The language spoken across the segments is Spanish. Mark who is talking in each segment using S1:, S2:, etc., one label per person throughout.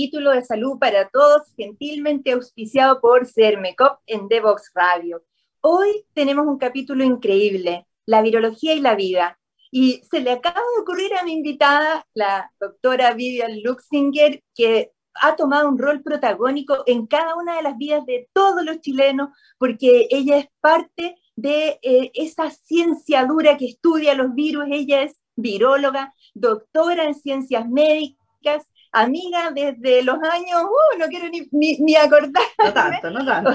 S1: capítulo de Salud para Todos, gentilmente auspiciado por CERMECOP en Devox Radio. Hoy tenemos un capítulo increíble, la virología y la vida. Y se le acaba de ocurrir a mi invitada, la doctora Vivian Luxinger, que ha tomado un rol protagónico en cada una de las vidas de todos los chilenos, porque ella es parte de eh, esa ciencia dura que estudia los virus. Ella es viróloga, doctora en ciencias médicas, amiga desde los años, uh, no quiero ni, ni, acordar.
S2: No tanto, no tanto.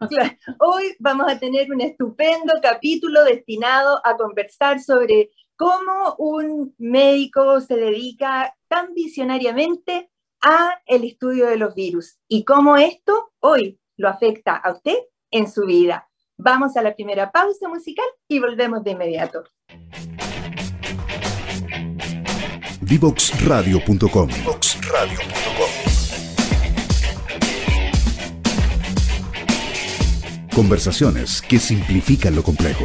S1: Hoy vamos a tener un estupendo capítulo destinado a conversar sobre cómo un médico se dedica tan visionariamente a el estudio de los virus y cómo esto hoy lo afecta a usted en su vida. Vamos a la primera pausa musical y volvemos de inmediato.
S3: Divoxradio.com. Conversaciones que simplifican lo complejo.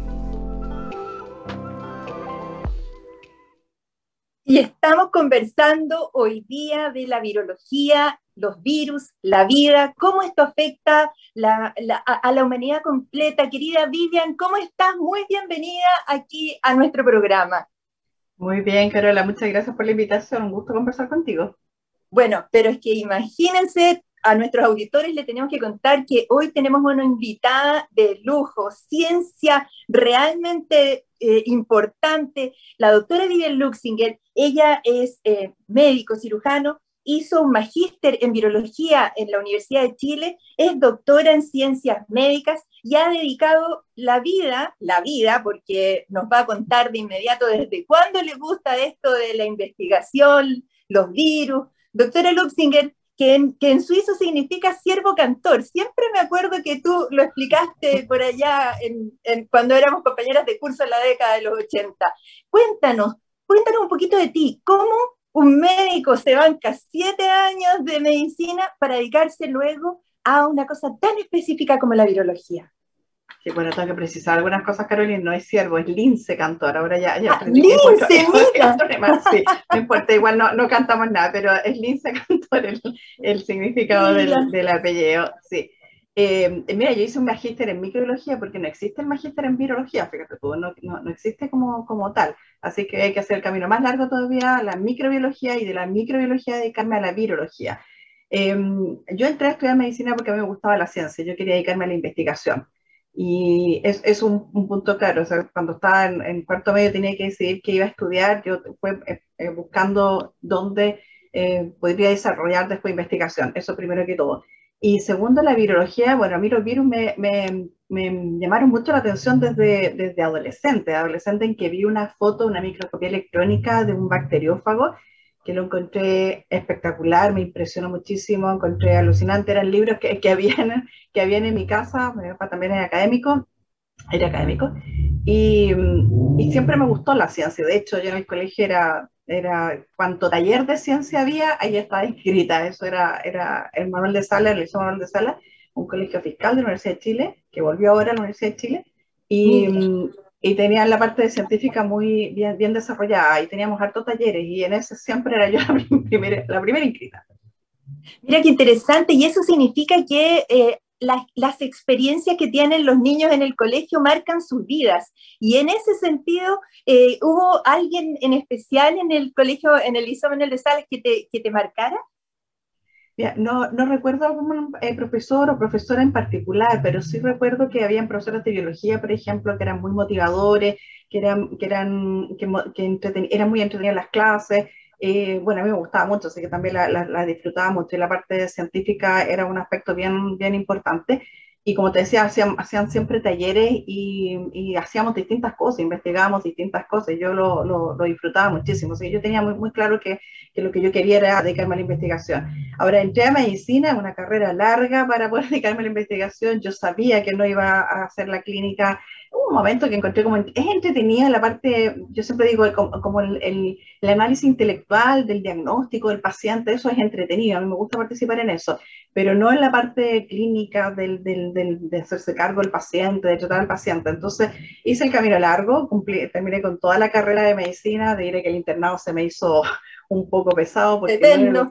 S1: Y estamos conversando hoy día de la virología, los virus, la vida, cómo esto afecta a, la humanidad completa. Querida Vivian, ¿cómo estás? Muy bienvenida aquí a nuestro programa.
S2: Muy bien, Carola, muchas gracias por la invitación. Un gusto conversar contigo.
S1: Bueno, pero es que imagínense, a nuestros auditores le tenemos que contar que hoy tenemos una invitada de lujo, ciencia realmente eh, importante, la doctora Vivian Luxinger, ella es eh, médico cirujano, hizo un magíster en virología en la Universidad de Chile, es doctora en ciencias médicas y ha dedicado la vida, la vida, porque nos va a contar de inmediato desde cuándo le gusta esto de la investigación, los virus. Doctora Luxinger, que en, suizo significa siervo cantor. Siempre me acuerdo que tú lo explicaste por allá cuando éramos compañeras de curso en la década de los 80. Cuéntanos, cuéntanos un poquito de ti. ¿Cómo un médico se banca siete años de medicina para dedicarse luego a una cosa tan específica como la virología?
S2: Sí, bueno, tengo que precisar algunas cosas, Carolina. No es siervo, es lince cantor. Ahora ya, ya
S1: ah, lince, mira.
S2: Sí, no importa, igual no, no, cantamos nada, pero es lince cantor el, el significado del, del, apellido. Sí. Eh, mira, yo hice un magíster en microbiología porque no existe el magíster en virología, fíjate tú, no, no, no, existe como, como tal. Así que hay que hacer el camino más largo todavía a la microbiología y de la microbiología dedicarme a la virología. Eh, yo entré a estudiar medicina porque a mí me gustaba la ciencia, yo quería dedicarme a la investigación. Y es, es un, punto claro, o sea, cuando estaba en, cuarto medio tenía que decidir qué iba a estudiar, yo fui eh, eh, buscando dónde eh, podría desarrollar después investigación, eso primero que todo. Y segundo, la virología, bueno, a mí los virus me, me, me llamaron mucho la atención desde, desde adolescente, adolescente en que vi una foto, una microscopía electrónica de un bacteriófago que lo encontré espectacular, me impresionó muchísimo, encontré alucinante, eran libros que, que, habían, que habían en mi casa, mi papá también era académico, era académico, y, y, siempre me gustó la ciencia, de hecho yo en el colegio era, era cuanto taller de ciencia había, ahí estaba inscrita, eso era, era el manual de sala, el liceo manual de sala, un colegio fiscal de la Universidad de Chile, que volvió ahora a la Universidad de Chile, y, y tenían la parte de científica muy bien, desarrollada y teníamos hartos talleres y en ese siempre era yo la primera, la primera inscrita.
S1: Mira qué interesante y eso significa que eh, las experiencias que tienen los niños en el colegio marcan sus vidas. Y en ese sentido, eh, ¿hubo alguien en especial en el colegio, en el Liceo Manuel de Sales, que te, que te marcara?
S2: No, no recuerdo algún eh, profesor o profesora en particular, pero sí recuerdo que habían profesores de biología, por ejemplo, que eran muy motivadores, que eran, que eran, que, que eran muy entretenidas las clases, eh, bueno, a mí me gustaba mucho, así que también la, disfrutaba mucho y la parte científica era un aspecto bien, bien importante. Y como te decía, hacían, hacían siempre talleres y, hacíamos distintas cosas, investigábamos distintas cosas. Yo lo, disfrutaba muchísimo. Que yo tenía muy, claro que, lo que yo quería era dedicarme a la investigación. Ahora entré a medicina, una carrera larga para poder dedicarme a la investigación. Yo sabía que no iba a hacer la clínica hubo un momento que encontré como, es entretenida la parte, yo siempre digo, como, el, el, análisis intelectual del diagnóstico del paciente, eso es entretenido, a mí me gusta participar en eso, pero no en la parte clínica del, del, del, de hacerse cargo del paciente, de tratar al paciente. Entonces hice el camino largo, cumplí, terminé con toda la carrera de medicina, diré que el internado se me hizo un poco pesado, porque no era,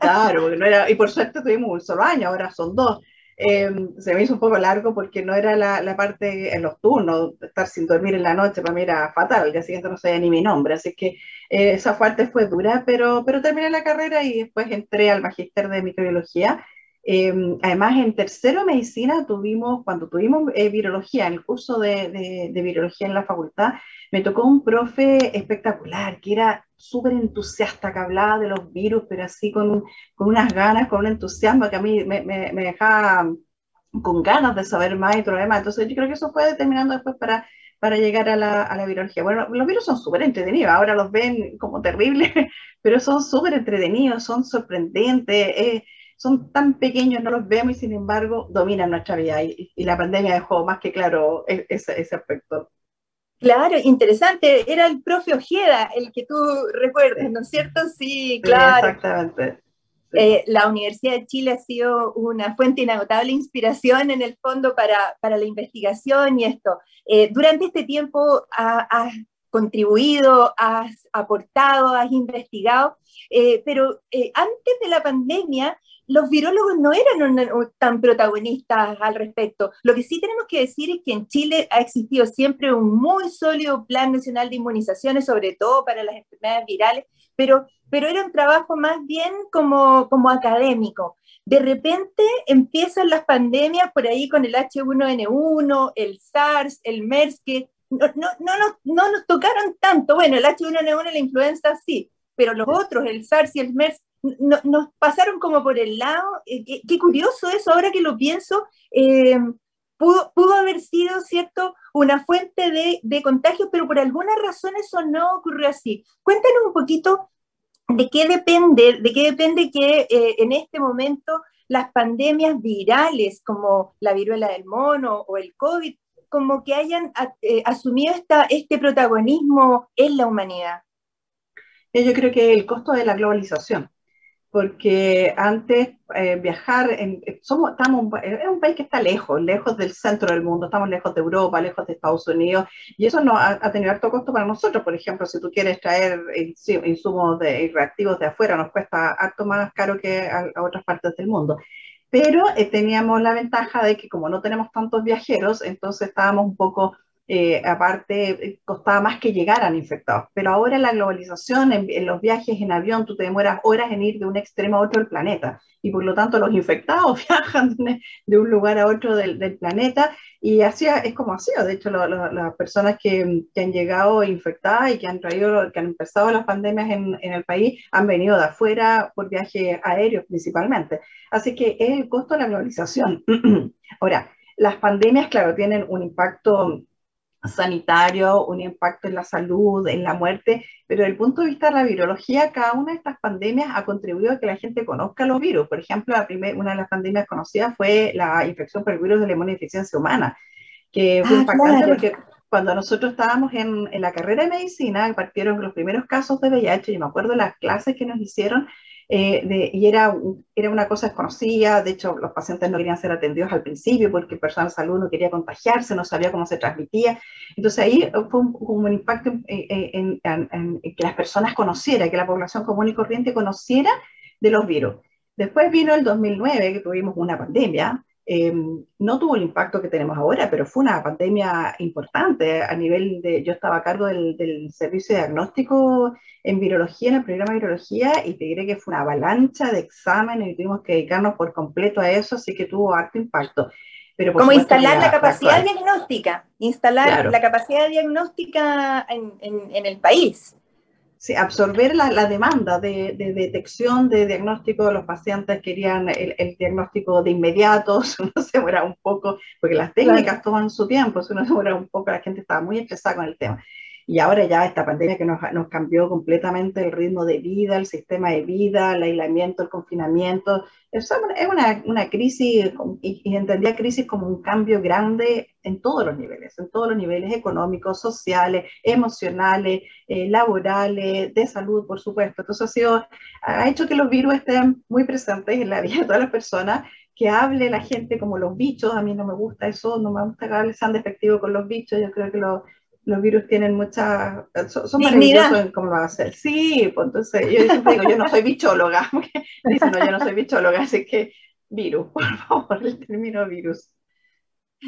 S2: claro, porque no era, y por suerte tuvimos un solo año, ahora son dos eh, se me hizo un poco largo porque no era la, la, parte en los turnos, estar sin dormir en la noche para mí era fatal, el día siguiente no sabía ni mi nombre, así que eh, esa parte fue dura, pero, pero terminé la carrera y después entré al magíster de microbiología. Eh, además, en tercero medicina tuvimos, cuando tuvimos virología, en el curso de, de, de virología en la facultad, me tocó un profe espectacular, que era súper entusiasta, que hablaba de los virus, pero así con, con, unas ganas, con un entusiasmo que a mí me, dejaba con ganas de saber más y todo lo demás. Entonces yo creo que eso fue determinando después para, para llegar a la, a la virología. Bueno, los virus son súper entretenidos, ahora los ven como terribles, pero son súper entretenidos, son sorprendentes, eh, son tan pequeños, no los vemos y sin embargo dominan nuestra vida. Y, y la pandemia dejó más que claro e, ese, ese aspecto.
S1: Claro, interesante. Era el profe Ojeda el que tú recuerdas, ¿no es cierto? Sí, claro.
S2: exactamente.
S1: Eh, la Universidad de Chile ha sido una fuente inagotable de inspiración en el fondo para, para la investigación y esto. Eh, durante este tiempo has contribuido, has aportado, has investigado, eh, pero antes de la pandemia los virólogos no eran tan protagonistas al respecto. Lo que sí tenemos que decir es que en Chile ha existido siempre un muy sólido plan nacional de inmunizaciones, sobre todo para las enfermedades virales, pero, pero era un trabajo más bien como, como académico. De repente empiezan las pandemias por ahí con el H1N1, el SARS, el MERS, que no, no, no, no nos tocaron tanto. Bueno, el H1N1 la influenza sí, pero los otros, el SARS y el MERS, nos pasaron como por el lado. Eh, qué, curioso eso, ahora que lo pienso, eh, pudo, pudo, haber sido, ¿cierto?, una fuente de, de contagios, pero por alguna razón eso no ocurrió así. Cuéntanos un poquito de qué depende, de qué depende que eh, en este momento las pandemias virales como la viruela del mono o el COVID, como que hayan asumido esta, este protagonismo en la humanidad.
S2: Yo creo que el costo de la globalización porque antes eh, viajar, somos, estamos, es un país que está lejos, lejos del centro del mundo, estamos lejos de Europa, lejos de Estados Unidos, y eso no ha, tenido alto costo para nosotros. Por ejemplo, si tú quieres traer insumos de, reactivos de afuera, nos cuesta harto más caro que a, otras partes del mundo. Pero eh, teníamos la ventaja de que como no tenemos tantos viajeros, entonces estábamos un poco eh, aparte costaba más que llegaran infectados. Pero ahora la globalización, en, los viajes en avión, tú te demoras horas en ir de un extremo a otro del planeta y por lo tanto los infectados viajan de, un lugar a otro del, del, planeta y así es como ha sido. De hecho, las personas que, que, han llegado infectadas y que han traído, que han empezado las pandemias en, en el país han venido de afuera por viajes aéreos principalmente. Así que es el costo de la globalización. ahora, las pandemias, claro, tienen un impacto sanitario, un impacto en la salud, en la muerte, pero desde el punto de vista de la virología, cada una de estas pandemias ha contribuido a que la gente conozca los virus. Por ejemplo, la una de las pandemias conocidas fue la infección por el virus de la inmunodeficiencia humana, que fue ah, impactante porque cuando nosotros estábamos en, en, la carrera de medicina, partieron los primeros casos de VIH, y me acuerdo las clases que nos hicieron, eh, y era, era una cosa desconocida, de hecho los pacientes no querían ser atendidos al principio porque el personal de salud no quería contagiarse, no sabía cómo se transmitía. Entonces ahí fue un, un impacto en, en, que las personas conocieran, que la población común y corriente conociera de los virus. Después vino el 2009, que tuvimos una pandemia, Em, no tuvo el impacto que tenemos ahora, pero fue una pandemia importante a nivel de, yo estaba a cargo del, del, servicio de diagnóstico en virología, en el programa de virología, y te diré que fue una avalancha de exámenes y tuvimos que dedicarnos por completo a eso, así que tuvo alto impacto.
S1: Pero Como instalar la, capacidad diagnóstica, instalar la capacidad diagnóstica en, en, en el país.
S2: Sí, absorber la, la demanda de, de, detección, de diagnóstico, los pacientes querían el, el diagnóstico de inmediato, uno se demora un poco, porque las técnicas toman su tiempo, uno se demora un poco, la gente estaba muy estresada con el tema. Y ahora ya esta pandemia que nos, nos, cambió completamente el ritmo de vida, el sistema de vida, el aislamiento, el confinamiento. Es una, una crisis, y, entendía crisis como un cambio grande en todos los niveles, en todos los niveles económicos, sociales, emocionales, eh, laborales, de salud, por supuesto. Entonces ha, sido, ha hecho que los virus estén muy presentes en la vida de todas las personas que hable la gente como los bichos, a mí no me gusta eso, no me gusta que hable sean despectivos con los bichos, yo creo que los los virus tienen mucha, son, son maravillosos en cómo lo hacer. Sí, pues entonces yo siempre digo, yo no soy bichóloga, dicen, no, yo no soy bichóloga, así que virus, por favor, el término virus.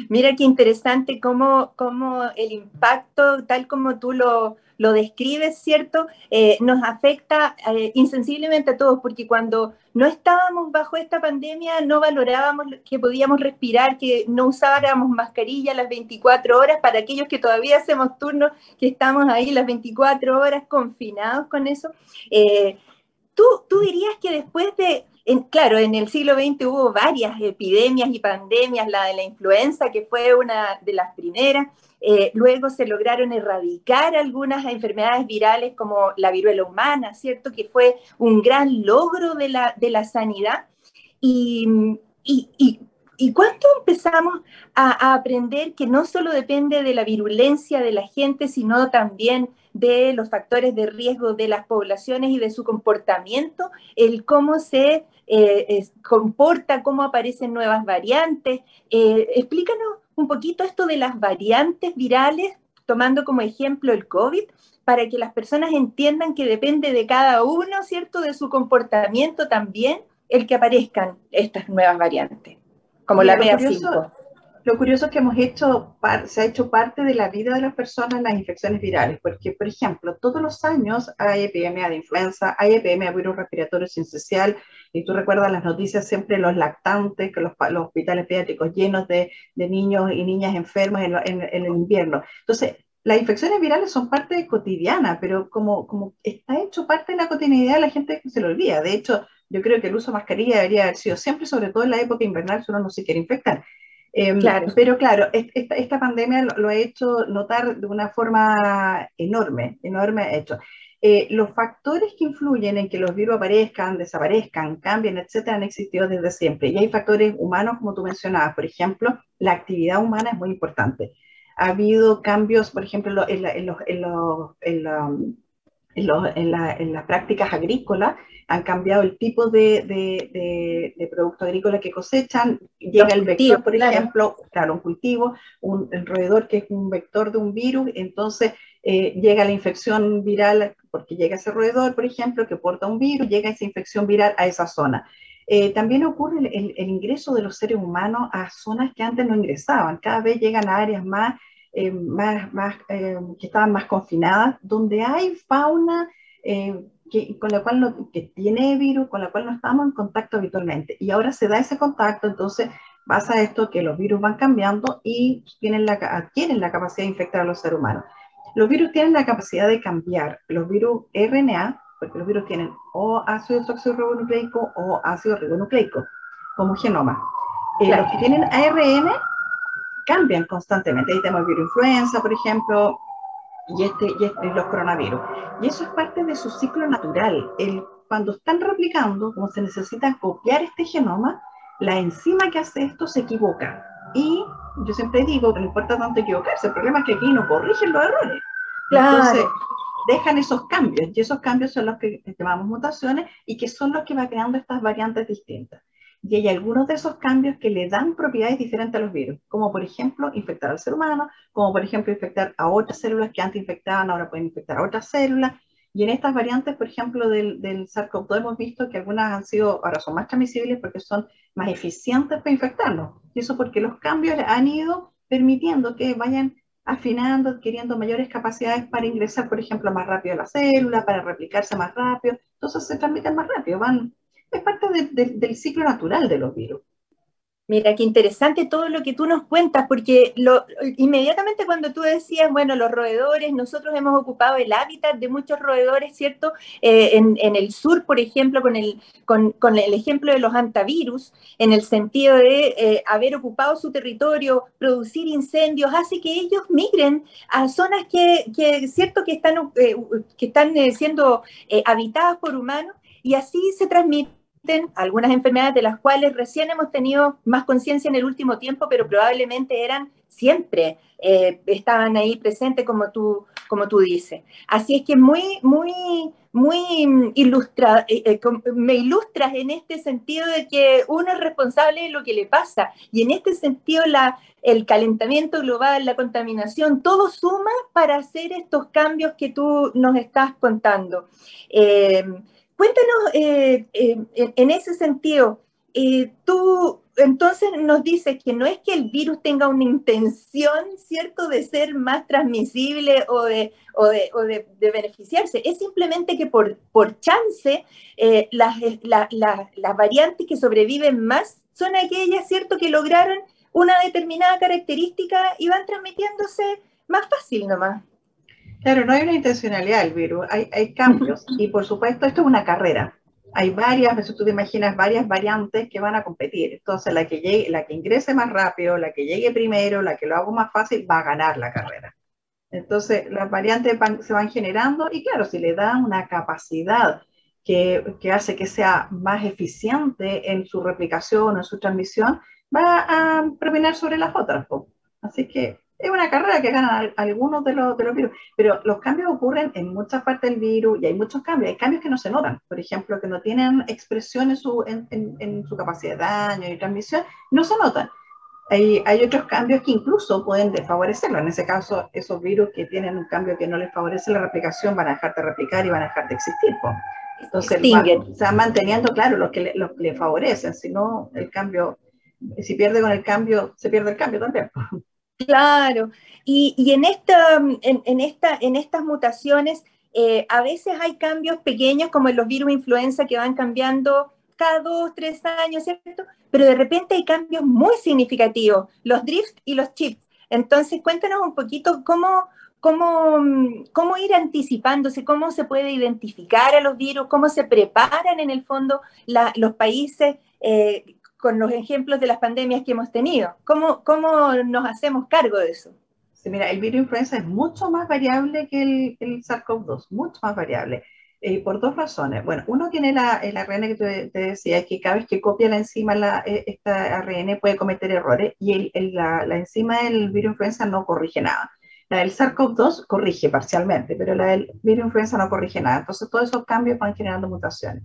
S1: Mira qué interesante cómo, cómo el impacto, tal como tú lo, lo describes, ¿cierto? Eh, nos afecta eh, insensiblemente a todos, porque cuando no estábamos bajo esta pandemia, no valorábamos que podíamos respirar, que no usáramos mascarilla las 24 horas, para aquellos que todavía hacemos turnos, que estamos ahí las 24 horas confinados con eso. Eh, ¿tú, ¿Tú dirías que después de claro, en el siglo XX hubo varias epidemias y pandemias, la de la influenza, que fue una de las primeras. Eh, luego se lograron erradicar algunas enfermedades virales como la viruela humana, ¿cierto? Que fue un gran logro de la, de la sanidad. Y, y, y, cuánto empezamos a, a, aprender que no solo depende de la virulencia de la gente, sino también de los factores de riesgo de las poblaciones y de su comportamiento, el cómo se eh, comporta, cómo aparecen nuevas variantes. Eh, explícanos un poquito esto de las variantes virales, tomando como ejemplo el COVID, para que las personas entiendan que depende de cada uno, ¿cierto?, de su comportamiento también, el que aparezcan estas nuevas variantes, como la BA5.
S2: Lo curioso es que hemos hecho, se ha hecho parte de la vida de las personas las infecciones virales, porque, por ejemplo, todos los años hay epidemia de influenza, hay epidemia de virus respiratorio sincicial, y tú recuerdas las noticias siempre los lactantes, que los, los hospitales pediátricos llenos de, de, niños y niñas enfermas en, en, en, el invierno. Entonces, las infecciones virales son parte cotidiana, pero como, como está hecho parte de la cotidianidad, la gente se lo olvida. De hecho, yo creo que el uso de mascarilla debería haber sido siempre, sobre todo en la época invernal, si uno no se quiere infectar. Eh, claro. Pero claro, esta, esta pandemia lo, lo, ha hecho notar de una forma enorme, enorme hecho. Eh, los factores que influyen en que los virus aparezcan, desaparezcan, cambien, etcétera, han existido desde siempre. Y hay factores humanos, como tú mencionabas, por ejemplo, la actividad humana es muy importante. Ha habido cambios, por ejemplo, en, la, en, los, en, los, en, la, en, la, en las prácticas agrícolas, han cambiado el tipo de, de, de, de producto agrícola que cosechan, llega Los el vector, por claro. ejemplo, claro, un cultivo, un el roedor que es un vector de un virus, entonces eh, llega la infección viral, porque llega ese roedor, por ejemplo, que porta un virus, llega esa infección viral a esa zona. Eh, también ocurre el, ingreso de los seres humanos a zonas que antes no ingresaban, cada vez llegan a áreas más, eh, más que estaban más confinadas, donde hay fauna con la cual no, que tiene virus, con la cual no estamos en contacto habitualmente. Y ahora se da ese contacto, entonces pasa esto que los virus van cambiando y tienen la, adquieren la capacidad de infectar a los seres humanos. Los virus tienen la capacidad de cambiar. Los virus RNA, porque los virus tienen o ácido desoxirribonucleico o ácido ribonucleico como genoma. Eh, claro. Los que tienen ARN cambian constantemente. Ahí tenemos el virus influenza, por ejemplo, y, este, y, este, los coronavirus. Y eso es parte de su ciclo natural. El, cuando están replicando, como se necesita copiar este genoma, la enzima que hace esto se equivoca. Y yo siempre digo que no importa tanto equivocarse, el problema es que aquí no corrigen los errores. Claro. Entonces, dejan esos cambios, y esos cambios son los que llamamos mutaciones y que son los que van creando estas variantes distintas y hay algunos de esos cambios que le dan propiedades diferentes a los virus, como por ejemplo infectar al ser humano, como por ejemplo infectar a otras células que antes infectaban, ahora pueden infectar a otras células, Y en estas variantes, por ejemplo, del, del SARS-CoV-2 hemos visto que algunas han sido, ahora son más transmisibles porque son más eficientes para infectarnos. Y eso porque los cambios han ido permitiendo que vayan afinando, adquiriendo mayores capacidades para ingresar, por ejemplo, más rápido a la célula, para replicarse más rápido. Entonces se transmiten más rápido, van, es parte del ciclo natural de los virus.
S1: Mira, qué interesante todo lo que tú nos cuentas, porque inmediatamente cuando tú decías, bueno, los roedores, nosotros hemos ocupado el hábitat de muchos roedores, ¿cierto? Eh, en, el sur, por ejemplo, con el, con, el ejemplo de los antivirus, en el sentido de eh, haber ocupado su territorio, producir incendios, hace que ellos migren a zonas que, que ¿cierto? Que están, eh, que están siendo habitadas por humanos y así se transmite algunas enfermedades de las cuales recién hemos tenido más conciencia en el último tiempo, pero probablemente eran siempre, eh, estaban ahí presentes como tú, como tú dices. Así es que muy, muy, muy ilustra, eh, eh, me ilustras en este sentido de que uno es responsable de lo que le pasa y en este sentido la, el calentamiento global, la contaminación, todo suma para hacer estos cambios que tú nos estás contando. Cuéntanos eh, eh, en, ese sentido, eh, tú entonces nos dices que no es que el virus tenga una intención, ¿cierto?, de ser más transmisible o de, beneficiarse, es simplemente que por, por chance las, las variantes que sobreviven más son aquellas, ¿cierto?, que lograron una determinada característica y van transmitiéndose más fácil nomás.
S2: Claro, no hay una intencionalidad del virus, hay, hay cambios y por supuesto esto es una carrera. Hay varias, si tú te imaginas, varias variantes que van a competir. Entonces, la que, llegue, la que ingrese más rápido, la que llegue primero, la que lo haga más fácil, va a ganar la carrera. Entonces, las variantes se van generando y claro, si le dan una capacidad que, que, hace que sea más eficiente en su replicación o en su transmisión, va a prevenir sobre las otras. Así que es una carrera que ganan algunos de los, de los virus, pero los cambios ocurren en muchas partes del virus y hay muchos cambios. Hay cambios que no se notan, por ejemplo, que no tienen expresión en su, en, en, su capacidad de daño y transmisión, no se notan. Hay, hay, otros cambios que incluso pueden desfavorecerlo. En ese caso, esos virus que tienen un cambio que no les favorece la replicación van a dejar de replicar y van a dejar de existir. Entonces, se van manteniendo, claro, los que, le, los que le favorecen. Si no, el cambio, si pierde con el cambio, se pierde el cambio también.
S1: Claro, y, en, esta, en, esta, en estas mutaciones eh, a veces hay cambios pequeños como en los virus influenza que van cambiando cada dos, tres años, ¿cierto? Pero de repente hay cambios muy significativos, los drifts y los chips. Entonces, cuéntanos un poquito cómo, cómo, cómo ir anticipándose, cómo se puede identificar a los virus, cómo se preparan en el fondo los países, eh, con los ejemplos de las pandemias que hemos tenido. ¿Cómo, cómo nos hacemos cargo de eso?
S2: Sí, mira, el virus influenza es mucho más variable que el, el SARS-CoV-2, mucho más variable. Eh, por dos razones. Bueno, uno tiene la, el ARN que te, decía, que cada vez que copia la enzima, la, e, esta ARN puede cometer errores y el, la, la, enzima del virus influenza no corrige nada. La del SARS-CoV-2 corrige parcialmente, pero la del virus influenza no corrige nada. Entonces, todos esos cambios van generando mutaciones.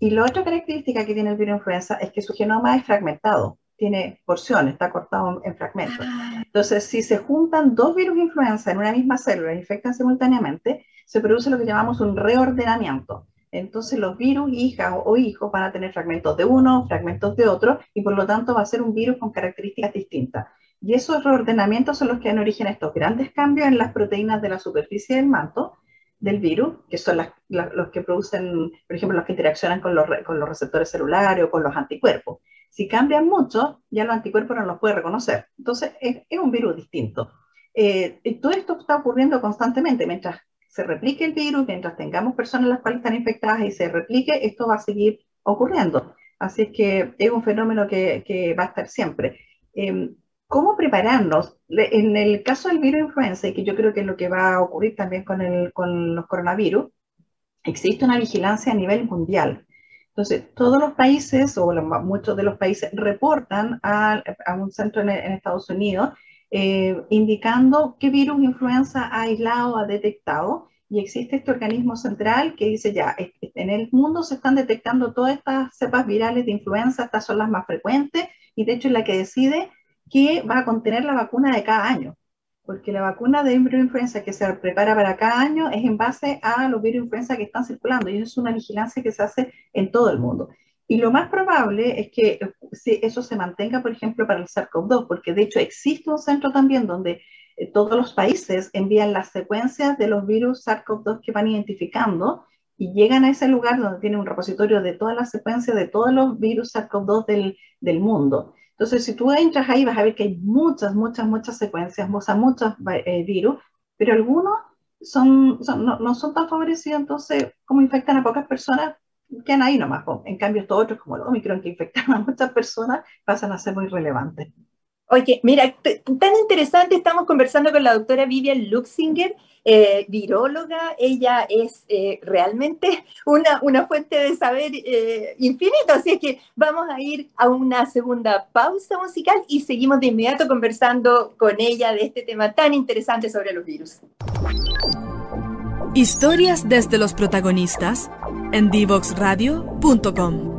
S2: Y la otra característica que tiene el virus influenza es que su genoma es fragmentado, tiene porciones, está cortado en fragmentos. Ah. Entonces, si se juntan dos virus influenza en una misma célula y infectan simultáneamente, se produce lo que llamamos un reordenamiento. Entonces, los virus, hijas o hijos, van a tener fragmentos de uno, fragmentos de otro, y por lo tanto va a ser un virus con características distintas. Y esos reordenamientos son los que dan origen a estos grandes cambios en las proteínas de la superficie del manto, del virus, que son los que producen, por ejemplo, los que interaccionan con los, con los receptores celulares o con los anticuerpos. Si cambian mucho, ya los anticuerpos no los puede reconocer. Entonces, es, un virus distinto. Eh, y todo esto está ocurriendo constantemente. Mientras se replique el virus, mientras tengamos personas las cuales están infectadas y se replique, esto va a seguir ocurriendo. Así es que es un fenómeno que, que va a estar siempre. Eh, ¿Cómo prepararnos? En el caso del virus influenza, y que yo creo que es lo que va a ocurrir también con, el, con los coronavirus, existe una vigilancia a nivel mundial. Entonces, todos los países, o muchos de los países, reportan a, a un centro en, Estados Unidos eh, indicando qué virus influenza ha aislado, ha detectado, y existe este organismo central que dice ya, en el mundo se están detectando todas estas cepas virales de influenza, estas son las más frecuentes, y de hecho es la que decide que va a contener la vacuna de cada año. porque la vacuna de influenza que se prepara para cada año es en base a los virus influenza que están circulando y es una vigilancia que se hace en todo el mundo. Y lo más probable es que eso se mantenga, por ejemplo, para el SARS-CoV-2, porque de hecho existe un centro también donde eh, todos los países envían las secuencias de los virus SARS-CoV-2 que van identificando y llegan a ese lugar donde tiene un repositorio de todas las secuencias de todos los virus SARS-CoV-2 del, del mundo. Entonces, si tú entras ahí, vas a ver que hay muchas, muchas, muchas secuencias, sea, muchos eh, virus, pero algunos son, no, son tan favorecidos, entonces, como infectan a pocas personas, quedan ahí nomás. En cambio, estos otros, como el Omicron, que infectan a muchas personas, pasan a ser muy relevantes.
S1: Oye, mira, tan interesante, estamos conversando con la doctora Vivian Luxinger, eh, viróloga, ella es eh, realmente una, una, fuente de saber eh, infinito, así es que vamos a ir a una segunda pausa musical y seguimos de inmediato conversando con ella de este tema tan interesante sobre los virus.
S4: Historias desde los protagonistas en divoxradio.com.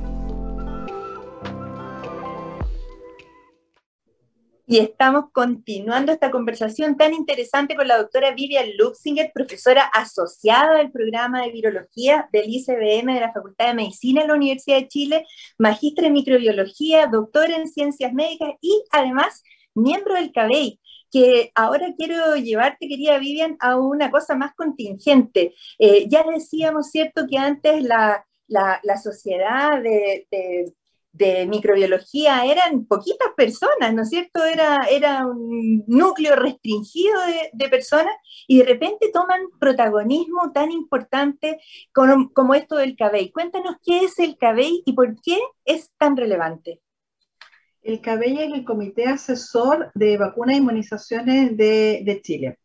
S1: Y estamos continuando esta conversación tan interesante con la doctora Vivian Luxinger, profesora asociada del programa de virología del ICBM de la Facultad de Medicina de la Universidad de Chile, magistra en microbiología, doctora en ciencias médicas y además miembro del CABEI que ahora quiero llevarte, querida Vivian, a una cosa más contingente. Eh, ya decíamos, ¿cierto?, que antes la, la, sociedad de, de microbiología eran poquitas personas, ¿no es cierto? Era, era un núcleo restringido de, personas y de repente toman protagonismo tan importante como, como esto del CABEI. Cuéntanos qué es el CABEI y por qué es tan relevante.
S2: El CABEI es el Comité Asesor de Vacunas e Inmunizaciones de, de Chile.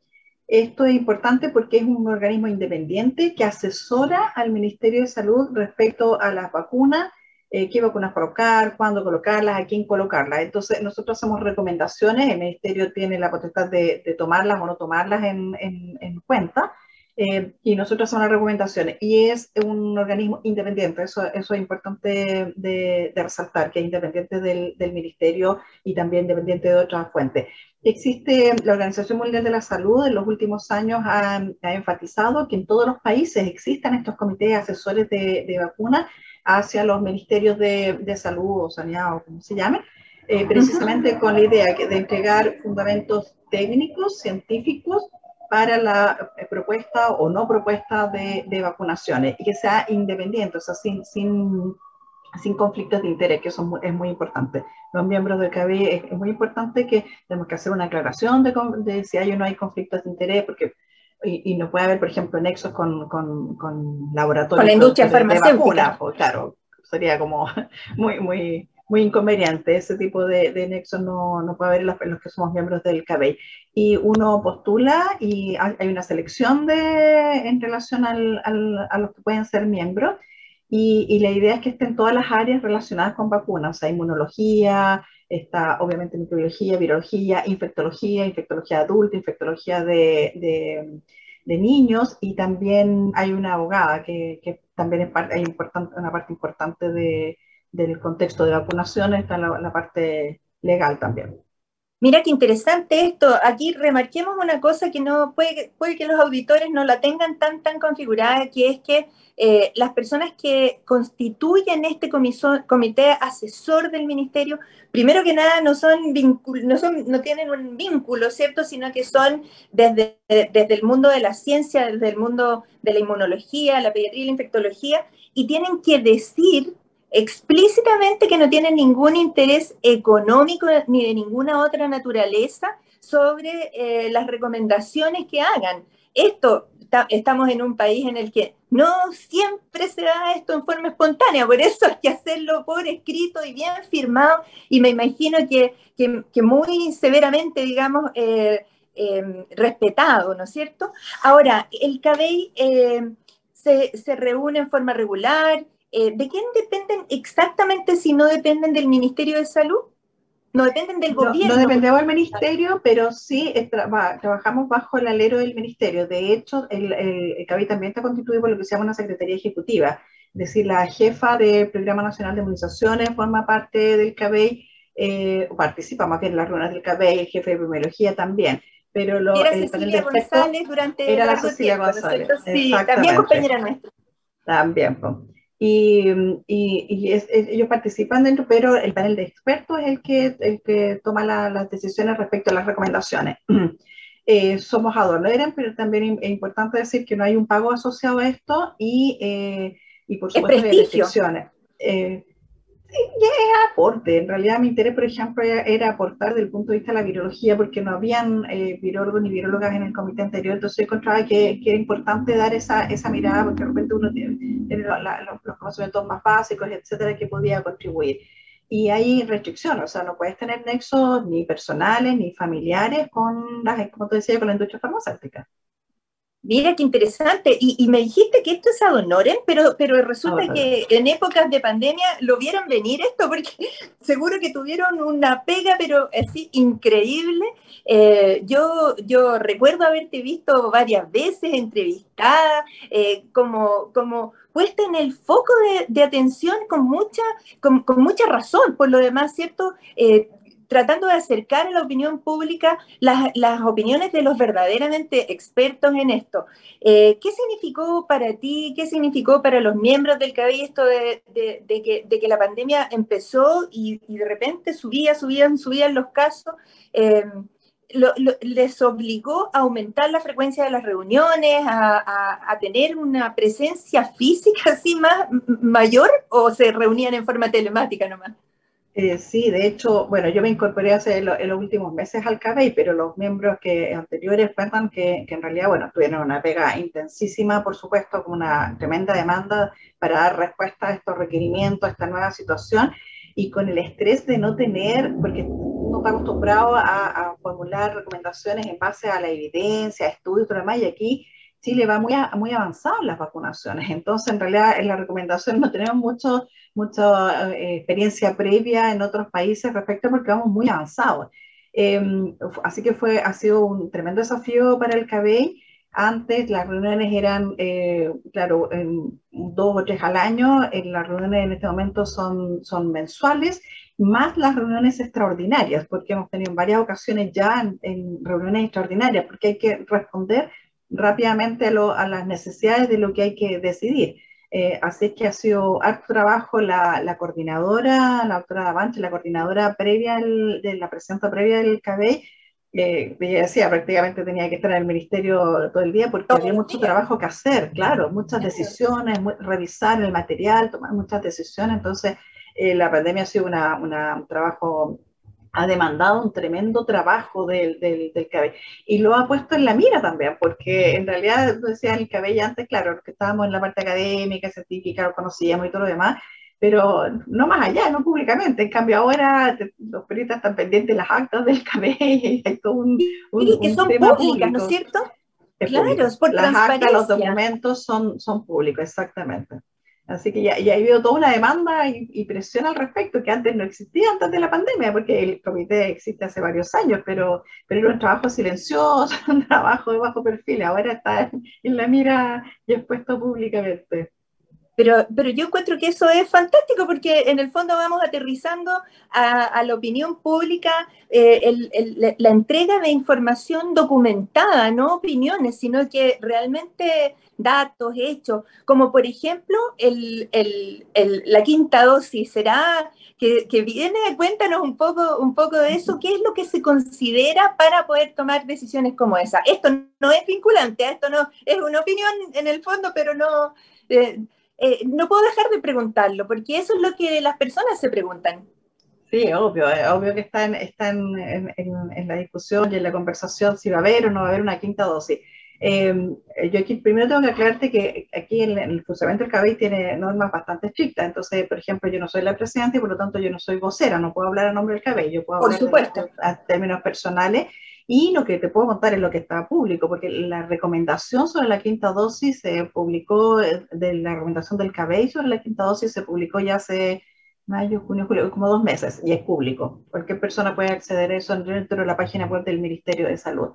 S2: Esto es importante porque es un organismo independiente que asesora al Ministerio de Salud respecto a las vacunas eh, qué vacunas colocar, cuándo colocarlas, a quién colocarlas. Entonces, nosotros hacemos recomendaciones, el Ministerio tiene la potestad de, tomarlas o no tomarlas en, en, cuenta, eh, y nosotros hacemos las recomendaciones. Y es un organismo independiente, eso, eso es importante de, resaltar, que es independiente del, Ministerio y también independiente de otras fuentes. Existe la Organización Mundial de la Salud, en los últimos años ha, enfatizado que en todos los países existan estos comités asesores de, de vacunas hacia los ministerios de, de salud o sanidad o como se llame, eh, precisamente con la idea de entregar fundamentos técnicos, científicos, para la eh, propuesta o no propuesta de, de vacunaciones y que sea independiente, o sea, sin, sin, sin conflictos de interés, que eso es muy importante. Los miembros del CABI es, muy importante que tenemos que hacer una aclaración de, de si hay o no hay conflictos de interés, porque y, no puede haber, por ejemplo, nexos con, con, con laboratorios.
S1: Con la industria farmacéutica.
S2: Pues, claro, sería como muy, muy, muy inconveniente. Ese tipo de, de nexos no, no, puede haber en los, que somos miembros del CABEI. Y uno postula y hay una selección de, en relación al, al, a los que pueden ser miembros. Y, y, la idea es que estén todas las áreas relacionadas con vacunas, o sea, inmunología, está obviamente microbiología, virología, infectología, infectología adulta, infectología de, de, niños y también hay una abogada que, que también es parte, hay importante, una parte importante de, del contexto de vacunación, está la parte legal también.
S1: Mira qué interesante esto. Aquí remarquemos una cosa que no puede, puede que los auditores no la tengan tan tan configurada, que es que eh, las personas que constituyen este comité asesor del ministerio, primero que nada no son, no son no tienen un vínculo, ¿cierto? Sino que son desde, desde el mundo de la ciencia, desde el mundo de la inmunología, la pediatría y la infectología, y tienen que decir explícitamente que no tienen ningún interés económico ni de ninguna otra naturaleza sobre eh, las recomendaciones que hagan. Esto, estamos en un país en el que no siempre se da esto en forma espontánea, por eso hay que hacerlo por escrito y bien firmado, y me imagino que, que, muy severamente, digamos, eh, em, respetado, ¿no es cierto? Ahora, el CABEI eh, se, se reúne en forma regular, eh, ¿de quién dependen exactamente si no dependen del Ministerio de Salud? No dependen del gobierno.
S2: No, dependemos del ministerio, pero sí trabajamos bajo el alero del ministerio. De hecho, el, el, CABI también está constituido por lo que se llama una Secretaría Ejecutiva. Es decir, la jefa del Programa Nacional de Inmunizaciones forma parte del CABEI, eh, participa más bien en las reuniones del CABEI, el jefe de epidemiología también. Pero lo,
S1: era Cecilia González durante era la Cecilia González. Sí, también compañera nuestra.
S2: También, pues y, y, ellos participan dentro, pero el panel de expertos es el que, el que toma las decisiones respecto a las recomendaciones. Eh, somos adorneren, pero también es importante decir que no hay un pago asociado a esto y, eh, y por supuesto hay restricciones. Eh, ya es aporte. En realidad mi interés, por ejemplo, era aportar desde el punto de vista de la virología, porque no habían eh, virólogos ni virólogas en el comité anterior, entonces encontraba que, que era importante dar esa, esa, mirada, porque de repente uno tiene, los, conocimientos más básicos, etcétera, que podía contribuir. Y hay restricciones, o sea, no puedes tener nexos ni personales ni familiares con las, como te decía, con la industria farmacéutica.
S1: Mira qué interesante. Y, me dijiste que esto es ad honorem, pero, pero resulta que en épocas de pandemia lo vieron venir esto, porque seguro que tuvieron una pega, pero así increíble. Eh, yo, yo recuerdo haberte visto varias veces entrevistada, eh, como, como puesta en el foco de, atención con mucha, con, mucha razón. Por lo demás, ¿cierto? Eh, tratando de acercar a la opinión pública las, las opiniones de los verdaderamente expertos en esto. Eh, ¿Qué significó para ti, qué significó para los miembros del CABI esto de, de, de, que, de que, la pandemia empezó y, y, de repente subía, subían, subían los casos? Eh, lo, les obligó a aumentar la frecuencia de las reuniones, a, a, a, tener una presencia física así más mayor o se reunían en forma telemática nomás?
S2: Eh, sí, de hecho, bueno, yo me incorporé hace en los últimos meses al CABEI, pero los miembros que anteriores cuentan que, que, en realidad, bueno, tuvieron una pega intensísima, por supuesto, con una tremenda demanda para dar respuesta a estos requerimientos, a esta nueva situación, y con el estrés de no tener, porque uno está acostumbrado a, a formular recomendaciones en base a la evidencia, a estudios y todo demás, y aquí Chile va muy, muy avanzado en las vacunaciones. Entonces, en realidad, en la recomendación no tenemos mucho, mucha eh, experiencia previa en otros países respecto porque vamos muy avanzados. Em, así que fue, ha sido un tremendo desafío para el CABEI. Antes las reuniones eran, eh, claro, dos o tres al año. En las reuniones en este momento son, son mensuales, más las reuniones extraordinarias, porque hemos tenido varias ocasiones ya en, en reuniones extraordinarias, porque hay que responder rápidamente a, las necesidades de lo que hay que decidir. Eh, así que ha sido harto trabajo la, la coordinadora, la doctora Davanche, la coordinadora previa, de la presencia previa del CABEI, eh, ella decía, prácticamente tenía que estar en el ministerio todo el día porque había mucho trabajo que hacer, claro, muchas decisiones, revisar el material, tomar muchas decisiones, entonces eh, la pandemia ha sido una, una, un trabajo ha demandado un tremendo trabajo del, del, del, cabello y lo ha puesto en la mira también, porque en realidad, decía el cabello antes, claro, que estábamos en la parte académica, científica, lo conocíamos y todo lo demás, pero no más allá, no públicamente. En cambio, ahora los periodistas están pendientes de las actas del cabello y hay todo un,
S1: un, que son públicas, ¿no es cierto?
S2: claro, es por las actas, los documentos son, son públicos, exactamente. Así que ya, ya ha habido toda una demanda y, presión al respecto que antes no existía antes de la pandemia, porque el comité existe hace varios años, pero, pero era un trabajo silencioso, un trabajo de bajo perfil, ahora está en la mira y expuesto públicamente.
S1: Pero, pero yo encuentro que eso es fantástico porque en el fondo vamos aterrizando a, la opinión pública eh, la entrega de información documentada, no opiniones, sino que realmente datos, hechos, como por ejemplo la quinta dosis, ¿será que, viene? Cuéntanos un poco, un poco de eso, ¿qué es lo que se considera para poder tomar decisiones como esa? Esto no es vinculante, esto no es una opinión en el fondo, pero no... Eh, eh, no puedo dejar de preguntarlo, porque eso es lo que las personas se preguntan.
S2: Sí, obvio, eh, obvio que está, en, está en, en, la discusión y en la conversación si va a haber o no va a haber una quinta dosis. Em, yo aquí primero tengo que aclararte que aquí en, el funcionamiento del CABEI tiene normas bastante estrictas. Entonces, por ejemplo, yo no soy la presidenta y por lo tanto yo no soy vocera, no puedo hablar a nombre del CABEI, yo puedo hablar
S1: supuesto.
S2: a términos personales y lo que te puedo contar es lo que está público, porque la recomendación sobre la quinta dosis se publicó, eh, de la recomendación del cabello sobre la quinta dosis se publicó ya hace mayo, junio, julio, como dos meses, y es público. Cualquier persona puede acceder a eso dentro de la página web del Ministerio de Salud.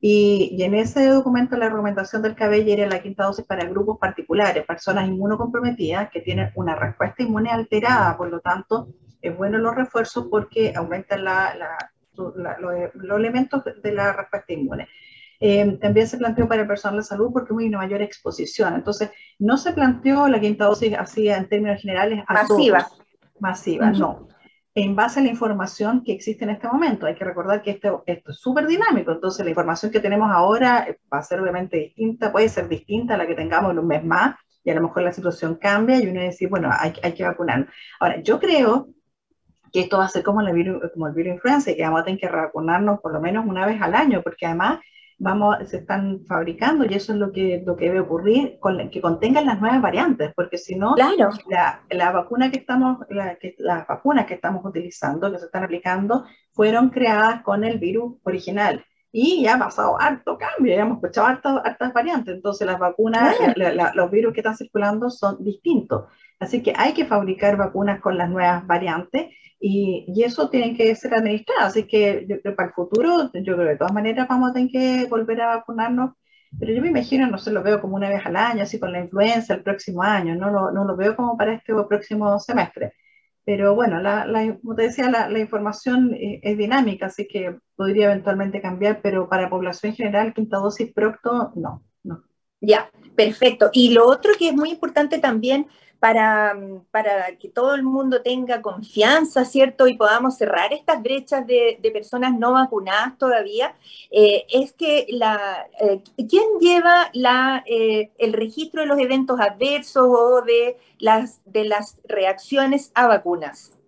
S2: Y, y en ese documento la recomendación del cabello era la quinta dosis para grupos particulares, personas inmunocomprometidas que tienen una respuesta inmune alterada, por lo tanto, es bueno los refuerzos porque aumentan la, la los, elementos de la respuesta inmune. Eh, también se planteó para el personal de salud porque hay una mayor exposición. Entonces, no se planteó la quinta dosis así en términos generales.
S1: masiva.
S2: Masiva, no. En base a la información que existe en este momento. Hay que recordar que esto, esto es súper dinámico. Entonces, la información que tenemos ahora va a ser obviamente distinta, puede ser distinta a la que tengamos en un mes más. Y a lo mejor la situación cambia y uno dice, bueno, hay, hay que vacunar. Ahora, yo creo que esto va a ser como el virus, como el virus influenza y que vamos a tener que vacunarnos por lo menos una vez al año, porque además vamos, se están fabricando y eso es lo que, lo que debe ocurrir, con, que contengan las nuevas variantes, porque si no,
S1: claro.
S2: la, la, vacuna que estamos, la, que, las vacunas que estamos utilizando, que se están aplicando, fueron creadas con el virus original. Y ya ha pasado harto cambio, ya hemos escuchado hartas, hartas variantes, entonces las vacunas, los virus que están circulando son distintos. Así que hay que fabricar vacunas con las nuevas variantes y, y, eso tiene que ser administrado. Así que yo creo para el futuro, yo creo de todas maneras vamos a tener que volver a vacunarnos. Pero yo me imagino, no sé, lo veo como una vez al año, así con la influenza el próximo año, no lo, no lo veo como para este próximo semestre. Pero bueno, la, la, como te decía, la, la información es, es, dinámica, así que podría eventualmente cambiar, pero para población general, quinta dosis procto, no, no.
S1: Ya, perfecto. Y lo otro que es muy importante también para, para, que todo el mundo tenga confianza, ¿cierto? Y podamos cerrar estas brechas de, de personas no vacunadas todavía, eh, es que la, eh, ¿quién lleva la, eh, el registro de los eventos adversos o de las, de las reacciones a vacunas?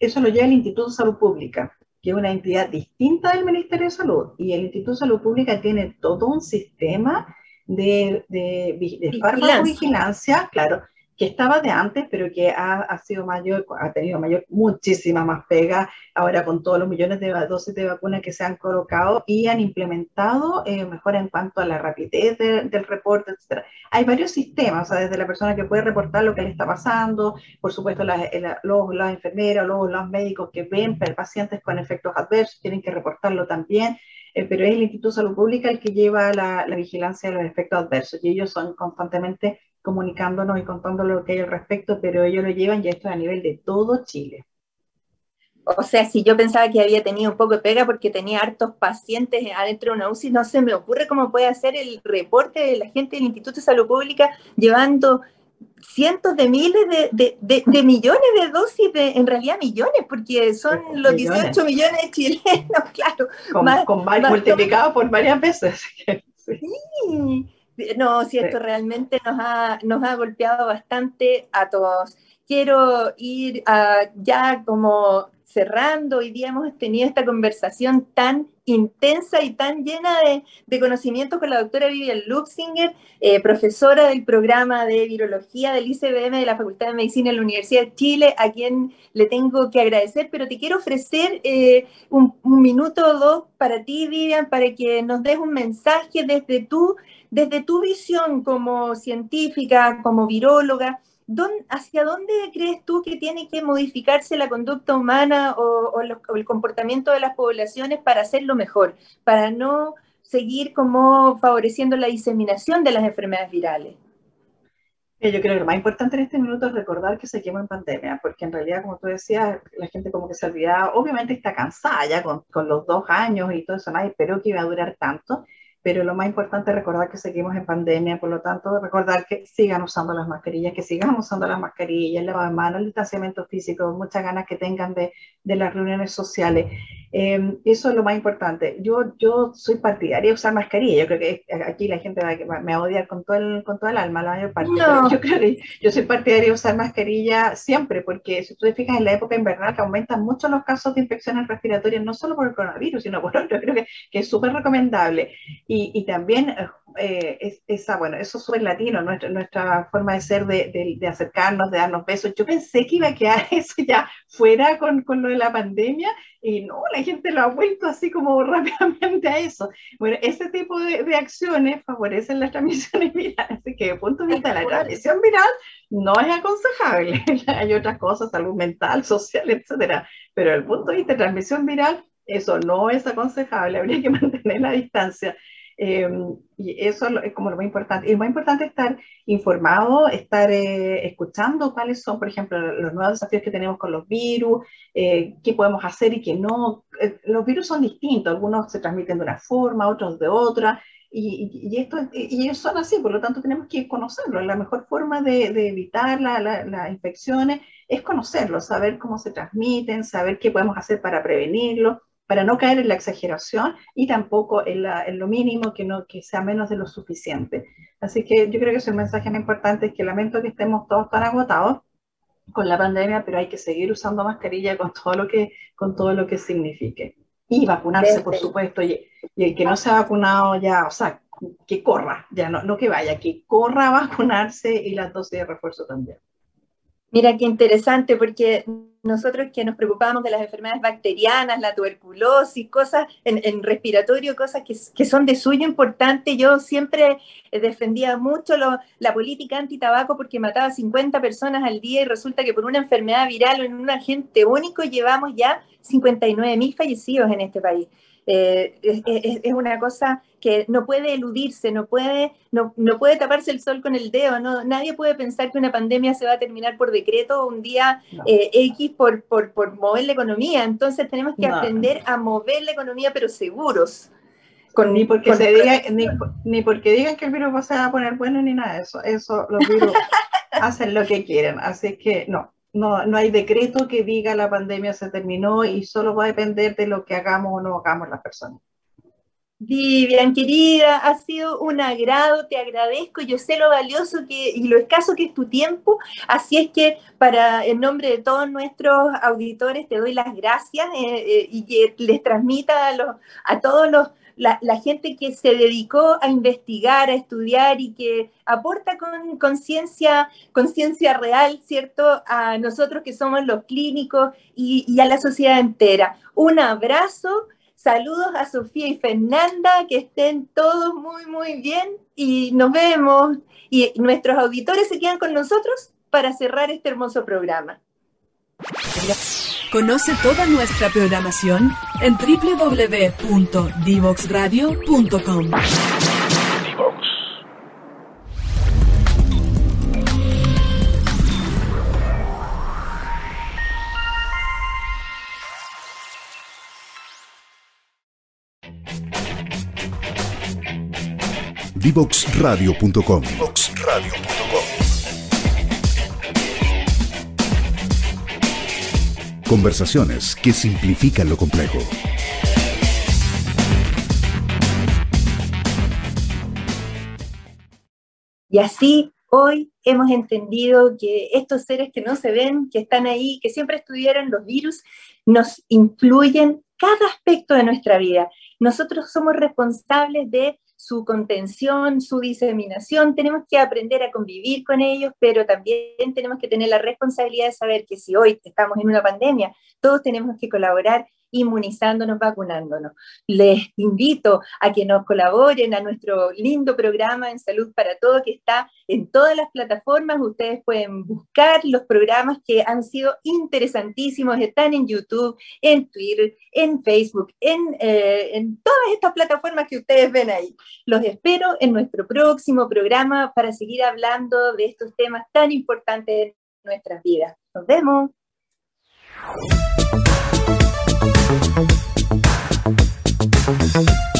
S2: Eso lo lleva el Instituto de Salud Pública que es una entidad distinta del Ministerio de Salud, y el Instituto de Salud Pública tiene todo un sistema de, de, de farmacovigilancia, claro, que estaba de antes, pero que ha, ha, sido mayor, ha tenido mayor, muchísima más pega ahora con todos los millones de dosis de vacunas que se han colocado y han implementado eh, en cuanto a la rapidez del reporte, etc. Hay varios sistemas, o sea, desde la persona que puede reportar lo que le está pasando, por supuesto las, los, las enfermeras, los, los médicos que ven pacientes con efectos adversos, tienen que reportarlo también. Eh, pero es el Instituto de Salud Pública el que lleva la, la vigilancia de los efectos adversos y ellos son constantemente comunicándonos y contando lo que hay al respecto, pero ellos lo llevan y esto a nivel de todo Chile.
S1: O sea, si yo pensaba que había tenido un poco de pega porque tenía hartos pacientes adentro de una UCI, no se me ocurre cómo puede hacer el reporte de la gente del Instituto de Salud Pública llevando cientos de miles de, de, de, millones de dosis, de, en realidad millones, porque son los 18 millones de chilenos, claro.
S2: Con, más, con más, multiplicado por varias veces.
S1: sí. No, si esto realmente nos ha, nos ha golpeado bastante a todos. Quiero ir ya como cerrando, hoy día hemos tenido esta conversación tan intensa y tan llena de, de conocimientos con la doctora Vivian Luxinger, eh, profesora del programa de virología del ICBM de la Facultad de Medicina de la Universidad de Chile, a quien le tengo que agradecer, pero te quiero ofrecer eh, un, minuto o dos para ti, Vivian, para que nos des un mensaje desde tu, desde tu visión como científica, como viróloga, ¿hacia dónde crees tú que tiene que modificarse la conducta humana o, o, lo, o, el comportamiento de las poblaciones para hacerlo mejor, para no seguir como favoreciendo la diseminación de las enfermedades virales?
S2: Yo creo que lo más importante en este minuto es recordar que seguimos en pandemia, porque en realidad, como tú decías, la gente como que se olvidaba, obviamente está cansada ya con, con los dos años y todo eso, nadie esperó que iba a durar tanto, pero lo más importante es recordar que seguimos en pandemia, por lo tanto, recordar que sigan usando las mascarillas, que sigan usando las mascarillas, el lavado de manos, el distanciamiento físico, muchas ganas que tengan de, de las reuniones sociales. Eh, eso es lo más importante. Yo, yo soy partidaria de usar mascarilla. Yo creo que aquí la gente va, me va a odiar con todo el, con todo el alma, la mayor parte. Yo creo que yo soy partidaria de usar mascarilla siempre, porque si tú te fijas en la época invernal, que aumentan mucho los casos de infecciones respiratorias, no solo por el coronavirus, sino por otro, creo que, que es súper recomendable. Y, y también eh, eh, es, esa, bueno, eso es súper latino, nuestra, nuestra forma de ser, de, de, de, acercarnos, de darnos besos. Yo pensé que iba a quedar eso ya fuera con, con, lo de la pandemia y no, la gente lo ha vuelto así como rápidamente a eso. Bueno, ese tipo de, de acciones favorecen las transmisiones virales, así que desde el punto de vista de la transmisión viral no es aconsejable. Hay otras cosas, salud mental, social, etcétera, pero desde el punto de vista de transmisión viral, eso no es aconsejable, habría que mantener la distancia. Eh, y eso es como lo más importante. Y lo más importante es estar informado, estar eh, escuchando cuáles son, por ejemplo, los nuevos desafíos que tenemos con los virus, eh, qué podemos hacer y qué no. Eh, los virus son distintos, algunos se transmiten de una forma, otros de otra. Y, y, esto, y ellos son así, por lo tanto tenemos que conocerlos. La mejor forma de, de evitar las la, la infecciones es conocerlos, saber cómo se transmiten, saber qué podemos hacer para prevenirlos para no caer en la exageración y tampoco en, la, en, lo mínimo que, no, que sea menos de lo suficiente. Así que yo creo que es un mensaje muy importante, es que lamento que estemos todos tan agotados con la pandemia, pero hay que seguir usando mascarilla con todo lo que, con todo lo que signifique. Y vacunarse, por supuesto, y, y el que no se ha vacunado ya, o sea, que corra, ya no, no que vaya, que corra a vacunarse y las dosis de refuerzo también.
S1: Mira qué interesante, porque nosotros que nos preocupamos de las enfermedades bacterianas, la tuberculosis, cosas en, en respiratorio, cosas que, son de suyo importante, yo siempre defendía mucho lo, la política antitabaco porque mataba 50 personas al día y resulta que por una enfermedad viral o en un agente único llevamos ya 59 mil fallecidos en este país. Eh, es, es, una cosa que no puede eludirse, no puede, no, no, puede taparse el sol con el dedo, no, nadie puede pensar que una pandemia se va a terminar por decreto un día no. eh, X por, por, por, mover la economía, entonces tenemos que aprender a mover la economía pero seguros.
S2: Con, ni, porque con se diga, ni, ni, porque digan que el virus va a poner bueno ni nada de eso, eso los virus hacen lo que quieren, así que no, no, no hay decreto que diga la pandemia se terminó y solo va a depender de lo que hagamos o no hagamos las personas.
S1: Vivian, querida, ha sido un agrado, te agradezco, yo sé lo valioso que, y lo escaso que es tu tiempo, así es que para, en nombre de todos nuestros auditores te doy las gracias eh, eh, y que les transmita a, los, a todos los, la, gente que se dedicó a investigar, a estudiar y que aporta con conciencia conciencia real, ¿cierto? A nosotros que somos los clínicos y, y a la sociedad entera. Un abrazo. Saludos a Sofía y Fernanda, que estén todos muy, muy bien y nos vemos. Y nuestros auditores se quedan con nosotros para cerrar este hermoso programa.
S4: Conoce toda nuestra programación en www.divoxradio.com.
S3: Divoxradio.com. Conversaciones que simplifican lo complejo.
S1: Y así hoy hemos entendido que estos seres que no se ven, que están ahí, que siempre estuvieron los virus, nos influyen cada aspecto de nuestra vida. Nosotros somos responsables de su contención, su diseminación, tenemos que aprender a convivir con ellos, pero también tenemos que tener la responsabilidad de saber que si hoy estamos en una pandemia, todos tenemos que colaborar inmunizándonos, vacunándonos. Les invito a que nos colaboren a nuestro lindo programa en Salud para Todo que está en todas las plataformas. Ustedes pueden buscar los programas que han sido interesantísimos, están en YouTube, en Twitter, en Facebook, en, eh, todas estas plataformas que ustedes ven ahí. Los espero en nuestro próximo programa para seguir hablando de estos temas tan importantes en nuestras vidas. Nos vemos. Thank you.